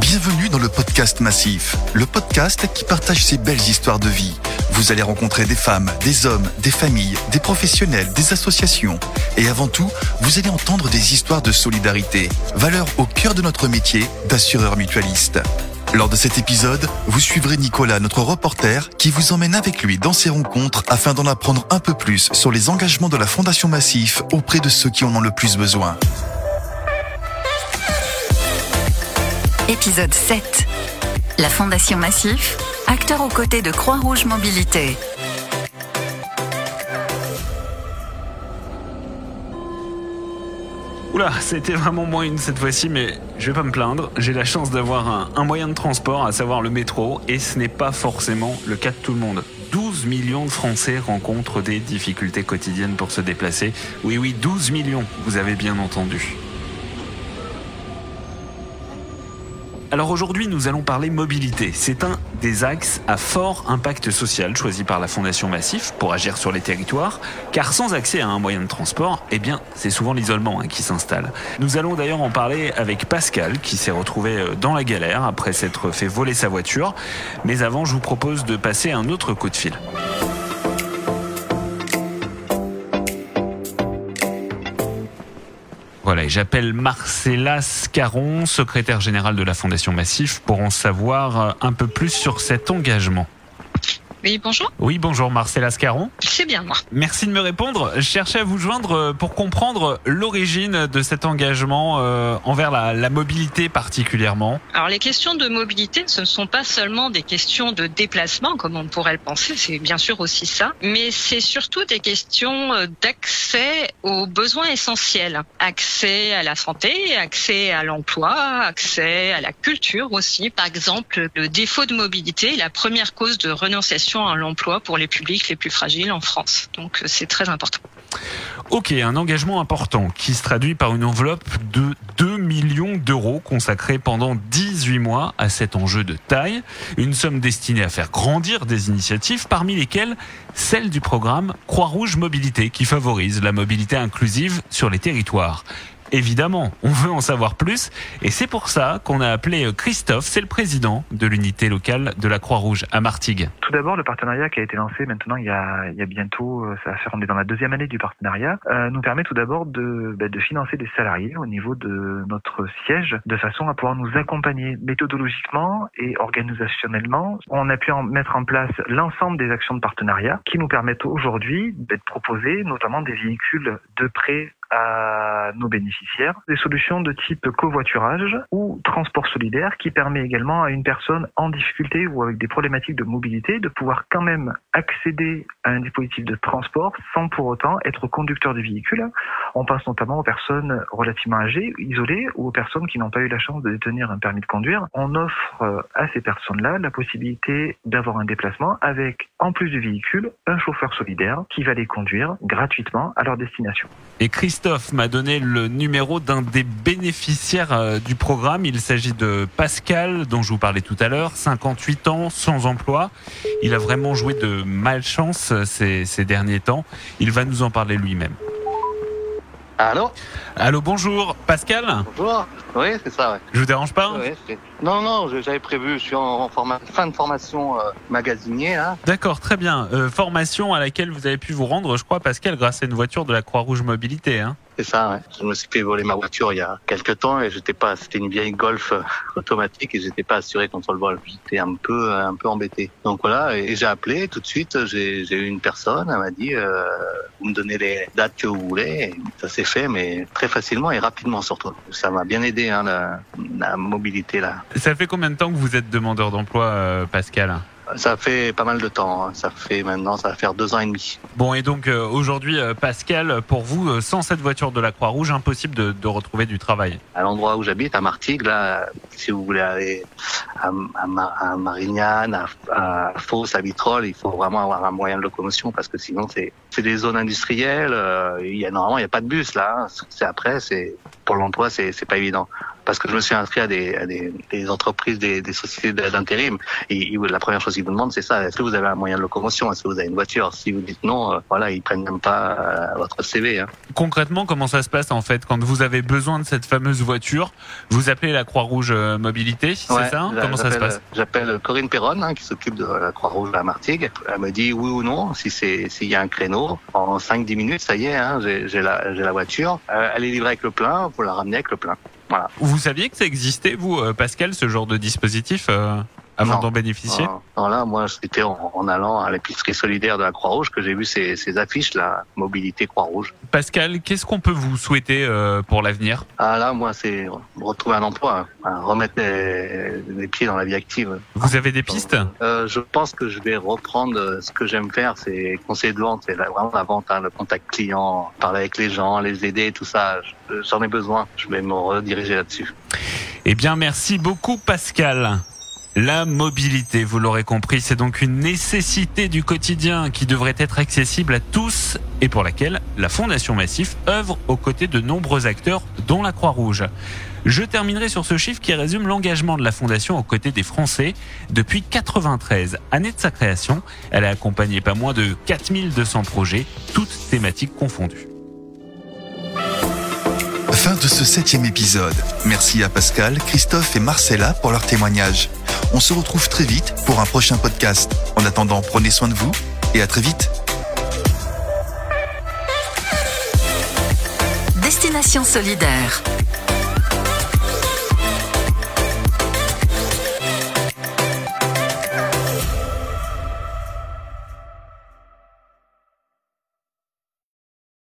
Bienvenue dans le podcast Massif, le podcast qui partage ces belles histoires de vie. Vous allez rencontrer des femmes, des hommes, des familles, des professionnels, des associations. Et avant tout, vous allez entendre des histoires de solidarité, valeur au cœur de notre métier d'assureur mutualiste. Lors de cet épisode, vous suivrez Nicolas, notre reporter, qui vous emmène avec lui dans ces rencontres afin d'en apprendre un peu plus sur les engagements de la Fondation Massif auprès de ceux qui en ont le plus besoin. Épisode 7. La Fondation Massif, acteur aux côtés de Croix-Rouge Mobilité. Oula, c'était vraiment moins une cette fois-ci, mais je vais pas me plaindre. J'ai la chance d'avoir un, un moyen de transport, à savoir le métro, et ce n'est pas forcément le cas de tout le monde. 12 millions de Français rencontrent des difficultés quotidiennes pour se déplacer. Oui, oui, 12 millions, vous avez bien entendu. Alors aujourd'hui, nous allons parler mobilité. C'est un des axes à fort impact social choisi par la Fondation Massif pour agir sur les territoires, car sans accès à un moyen de transport, eh bien, c'est souvent l'isolement hein, qui s'installe. Nous allons d'ailleurs en parler avec Pascal, qui s'est retrouvé euh, dans la galère après s'être fait voler sa voiture. Mais avant, je vous propose de passer un autre coup de fil. Voilà, et j'appelle Marcella Scaron, secrétaire générale de la Fondation Massif, pour en savoir euh, un peu plus sur cet engagement. Oui, bonjour. Oui, bonjour Marcella Scaron. C'est bien moi. Merci de me répondre. Je cherchais à vous joindre euh, pour comprendre l'origine de cet engagement euh, envers la, la, mobilité particulièrement. Alors les questions de mobilité, ce ne sont pas seulement des questions de déplacement, comme on pourrait le penser, c'est bien sûr aussi ça, mais c'est surtout des questions euh, d'accès aux besoins essentiels. Accès à la santé, accès à l'emploi, accès à la culture aussi. Par exemple, le défaut de mobilité est la première cause de renonciation à l'emploi pour les publics les plus fragiles en France. Donc c'est très important. Ok, un engagement important qui se traduit par une enveloppe de 2 millions d'euros consacrée pendant 18 mois à cet enjeu de taille. Une somme destinée à faire grandir des initiatives, parmi lesquelles celle du programme Croix-Rouge Mobilité qui favorise la mobilité inclusive sur les territoires. Évidemment, on veut en savoir plus et c'est pour ça qu'on a appelé Christophe, c'est le président de l'unité locale de la Croix-Rouge à Martigues. Tout d'abord, le partenariat qui a été lancé maintenant il y a, il y a bientôt, ça va faire, on est dans la deuxième année du partenariat, euh, nous permet tout d'abord de, bah, de financer des salariés au niveau de notre siège de façon à pouvoir nous accompagner méthodologiquement et organisationnellement. On a pu en mettre en place l'ensemble des actions de partenariat qui nous permettent aujourd'hui d'être proposés, notamment des véhicules de prêt à nos bénéficiaires, des solutions de type covoiturage ou transport solidaire qui permet également à une personne en difficulté ou avec des problématiques de mobilité de pouvoir quand même accéder à un dispositif de transport sans pour autant être conducteur du véhicule. On pense notamment aux personnes relativement âgées, isolées ou aux personnes qui n'ont pas eu la chance de détenir un permis de conduire. On offre à ces personnes-là la possibilité d'avoir un déplacement avec, en plus du véhicule, un chauffeur solidaire qui va les conduire gratuitement à leur destination. Et Christophe m'a donné le numéro d'un des bénéficiaires du programme. Il s'agit de Pascal, dont je vous parlais tout à l'heure, 58 ans, sans emploi. Il a vraiment joué de malchance ces, ces derniers temps. Il va nous en parler lui-même. Allô? Allô, bonjour. Pascal Bonjour. Oui, c'est ça, ouais. Je vous dérange pas oui, Non, non, j'avais prévu, je suis en, forma fin de formation euh, magasinier, là. D'accord, très bien. Euh, formation à laquelle vous avez pu vous rendre, je crois, Pascal, grâce à une voiture de la Croix-Rouge Mobilité, hein c'est ça, ouais. Je me suis fait voler ma voiture il y a quelques temps et j'étais pas, c'était une vieille Golf euh, automatique et j'étais pas assuré contre le vol. J'étais un peu, un peu embêté. Donc voilà, et, j'ai appelé tout de suite. J'ai eu une personne, elle m'a dit, euh, vous me donnez les dates que vous voulez. Et ça s'est fait, mais très facilement et rapidement surtout. Ça m'a bien aidé, hein, la, mobilité là. Ça fait combien de temps que vous êtes demandeur d'emploi, euh, Pascal? Ça fait pas mal de temps. Ça fait maintenant, ça va faire deux ans et demi. Bon, et donc euh, aujourd'hui, euh, Pascal, pour vous, euh, sans cette voiture de la Croix-Rouge, impossible de, de, retrouver du travail. À l'endroit où j'habite, à Martigues, là, si vous voulez aller à, à, à Marignane, à, à Fos, à Vitrolles, il faut vraiment avoir un moyen de locomotion parce que sinon, c'est des zones industrielles. il y a normalement, il y a pas de bus là. Hein. C'est après, c'est pour l'emploi, c'est pas évident. Parce que je me suis inscrit à des, à des, des entreprises, des, des sociétés d'intérim. Et, et la première chose qu'ils vous demandent, c'est ça. Est-ce que vous avez un moyen de locomotion? Est-ce que vous avez une voiture? Si vous dites non, euh, voilà, ils prennent même pas euh, votre CV. Hein. Concrètement, comment ça se passe en fait? Quand vous avez besoin de cette fameuse voiture Vous appelez la Croix-Rouge euh, Mobilité, c'est Ouais, ça? Comment ça se passe? J'appelle Corinne Perron, hein, qui s'occupe de la Croix-Rouge à Martigues. Elle me dit oui ou non, si c'est s'il y a un créneau. En 5-10 minutes, ça y est, hein, j'ai j'ai la, j'ai la voiture. Euh, elle est livrée avec le plein, vous la ramenez avec le plein. Vous saviez que ça existait, vous, euh, Pascal, ce genre de dispositif euh, avant Non. d'en bénéficier alors là, moi, c'était en, en allant à l'épicerie solidaire de la Croix-Rouge que j'ai vu ces, ces affiches, la mobilité Croix-Rouge. Pascal, qu'est-ce qu'on peut vous souhaiter euh, pour l'avenir? Ah là, moi, c'est retrouver un emploi, hein, remettre les, les pieds dans la vie active. Vous avez des pistes? Euh, je pense que je vais reprendre euh, ce que j'aime faire, c'est conseiller de vente, c'est vraiment la vente, hein, le contact client, parler avec les gens, les aider, tout ça. Je- J'en ai besoin. Je vais me rediriger là-dessus. Eh bien, merci beaucoup, Pascal. La mobilité, vous l'aurez compris, c'est donc une nécessité du quotidien qui devrait être accessible à tous et pour laquelle la Fondation Massif œuvre aux côtés de nombreux acteurs, dont la Croix-Rouge. Je terminerai sur ce chiffre qui résume l'engagement de la Fondation aux côtés des Français. Depuis 93, année de sa création, elle a accompagné pas moins de 4200 projets, toutes thématiques confondues. Fin de ce septième épisode. Merci à Pascal, Christophe et Marcella pour leur témoignage. On se retrouve très vite pour un prochain podcast. En attendant, prenez soin de vous et à très vite. Destination solidaire.